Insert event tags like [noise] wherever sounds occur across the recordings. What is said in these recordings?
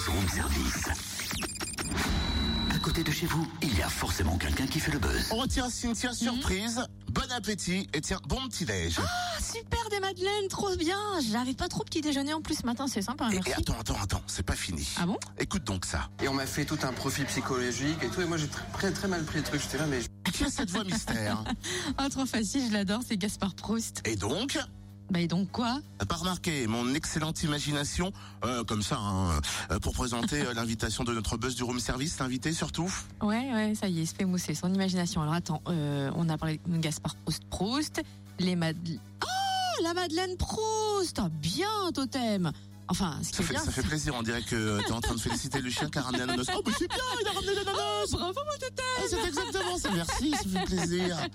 buzz room service. À côté de chez vous, il y a forcément quelqu'un qui fait le buzz. On retire Cynthia surprise. Bon appétit et tiens, bon petit déj. Ah, super des madeleines, trop bien. J'arrive pas trop petit déjeuner en plus ce matin, c'est sympa, merci. et attends, attends, attends, c'est pas fini. Ah bon? Écoute donc ça. Et on m'a fait tout un profil psychologique et tout. Et moi, j'ai très, très, très mal pris le truc. J'étais là, mais Qui a cette voix mystère [laughs] Ah, trop facile, je l'adore, c'est Gaspard Proust. Et donc, Bah et donc quoi pas remarqué mon excellente imagination, euh, comme ça, hein, euh, pour présenter euh, l'invitation de notre buzz du room service, l'invité surtout. Ouais, ouais, ça y est, se fait mousser son imagination. Alors attends, euh, on a parlé de Gaspard Proust, Proust, les madeleines... Oh, la Madeleine Proust Ah, Bien, totem Enfin, ce qui Ça est fait, bien... ça fait plaisir, on dirait que t'es en train de féliciter le chien qui a ramené l'ananas. Oh, mais c'est bien, il a ramené l'ananas Oh, bravo, mon totem Ah, C'est exactement ça, merci, ça fait plaisir. [laughs]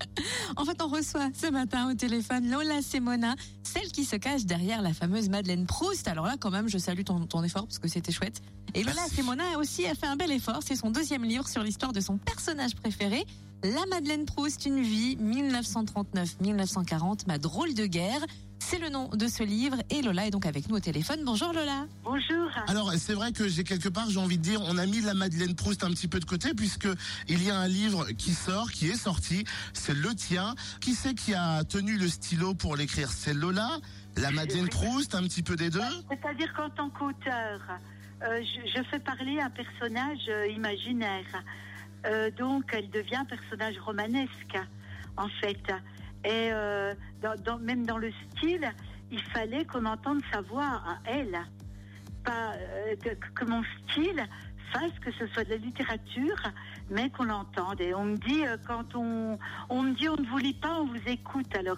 En fait, on reçoit ce matin au téléphone Lola Semona, celle qui se cache derrière la fameuse Madeleine Proust. Alors là, quand même, je salue ton, ton effort parce que c'était chouette. Et Lola. Semona aussi a fait un bel effort. C'est son deuxième livre sur l'histoire de son personnage préféré. La Madeleine Proust, une vie, 1939-1940, ma drôle de guerre. C'est le nom de ce livre et Lola est donc avec nous au téléphone. Bonjour Lola. Bonjour. Alors c'est vrai que j'ai quelque part j'ai envie de dire on a mis la Madeleine Proust un petit peu de côté puisque il y a un livre qui sort qui est sorti c'est le tien qui c'est qui a tenu le stylo pour l'écrire? C'est Lola la Madeleine Proust un petit peu des deux? C'est-à-dire qu'en tant qu'auteur, euh, je, je fais parler un personnage euh, imaginaire. Euh, donc, elle devient un personnage romanesque, en fait. Et euh, dans, dans- même dans le style, il fallait qu'on entende sa voix à elle. Pas euh, que, que mon style fasse que ce soit de la littérature, mais qu'on l'entende. Et on me dit, euh, quand on, on me dit on ne vous lit pas, on vous écoute. Alors,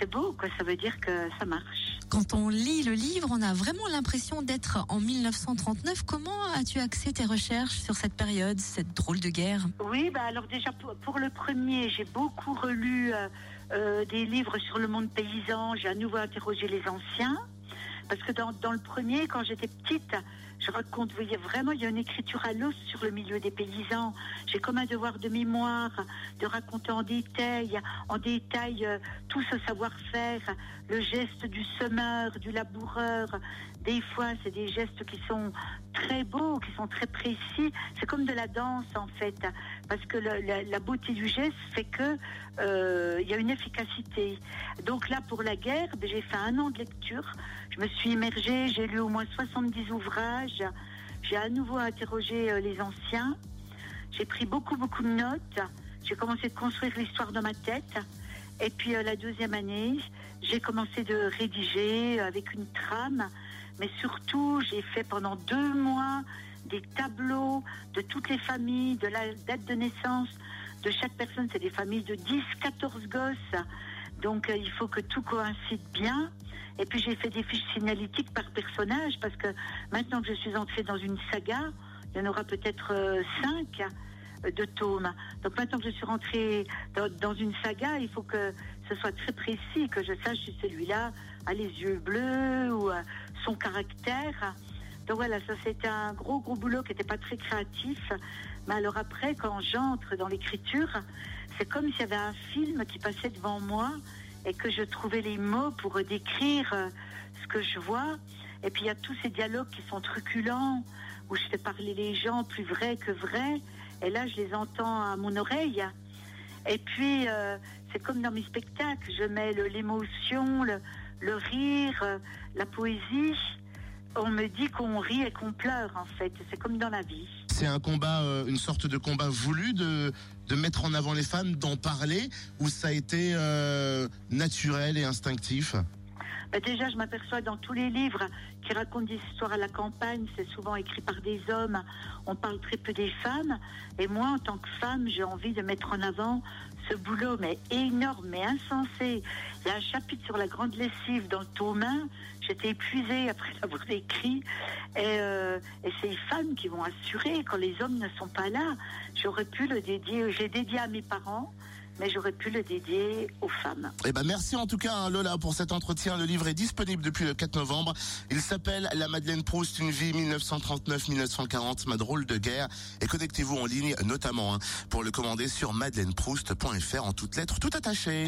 c'est beau, quoi. Ça veut dire que ça marche. Quand on lit le livre, on a vraiment l'impression d'être en 1939. Comment as-tu axé tes recherches sur cette période, cette drôle de guerre? Oui, bah alors déjà pour, pour le premier, j'ai beaucoup relu euh, euh, des livres sur le monde paysan. J'ai à nouveau interrogé les anciens. Parce que dans, dans le premier, quand j'étais petite, je raconte, vous voyez, vraiment, il y a une écriture à l'os sur le milieu des paysans. J'ai comme un devoir de mémoire de raconter en détail, en détail euh, tout ce savoir-faire, le geste du semeur, du laboureur. Des fois, c'est des gestes qui sont très beaux, qui sont très précis. C'est comme de la danse, en fait, parce que la beauté du geste fait que euh, il y a une efficacité. Donc là, pour la guerre, ben, j'ai fait un an de lecture. Je me suis immergée, j'ai lu au moins 70 ouvrages. J'ai à nouveau interrogé euh, les anciens. J'ai pris beaucoup, beaucoup de notes. J'ai commencé de construire l'histoire dans ma tête. Et puis euh, la deuxième année, j'ai commencé de rédiger avec une trame. Mais surtout, j'ai fait pendant deux mois des tableaux de toutes les familles, de la date de naissance de chaque personne. C'est des familles de 10, 14 gosses. Donc euh, il faut que tout coïncide bien. Et puis j'ai fait des fiches signalétiques par personnage parce que maintenant que je suis entrée dans une saga, il y en aura peut-être euh, cinq euh, de tomes. Donc maintenant que je suis rentrée dans, dans une saga, il faut que ce soit très précis, que je sache si celui-là a les yeux bleus ou son caractère. Donc voilà, ça c'était un gros gros boulot qui n'était pas très créatif. Mais alors après, quand j'entre dans l'écriture, c'est comme s'il y avait un film qui passait devant moi et que je trouvais les mots pour décrire euh, ce que je vois. Et puis il y a tous ces dialogues qui sont truculents, où je fais parler les gens plus vrais que vrais. Et là, je les entends à mon oreille. Et puis, euh, c'est comme dans mes spectacles, je mets l'émotion, le, le rire, euh, la poésie. On me dit qu'on rit et qu'on pleure, en fait. C'est comme dans la vie. c'est un combat euh, une sorte de combat voulu de de mettre en avant les femmes d'en parler ou ça a été euh, naturel et instinctif? Ben déjà, je m'aperçois dans tous les livres qui racontent des histoires à la campagne, c'est souvent écrit par des hommes. On parle très peu des femmes. Et moi, en tant que femme, j'ai envie de mettre en avant ce boulot, mais énorme, mais insensé. Il y a un chapitre sur la grande lessive dans le tome 1. J'étais épuisée après [laughs] l'avoir écrit. Et, euh, et c'est les femmes qui vont assurer quand les hommes ne sont pas là. J'aurais pu le dédier, j'ai dédié à mes parents, mais j'aurais pu le dédier aux femmes. Eh ben merci en tout cas hein, Lola pour cet entretien. Le livre est disponible depuis le 4 novembre. Il s'appelle La Madeleine Proust, une vie 1939-1940, ma drôle de guerre. Et connectez-vous en ligne notamment hein, pour le commander sur madeleineproust.fr en toutes lettres, tout attaché.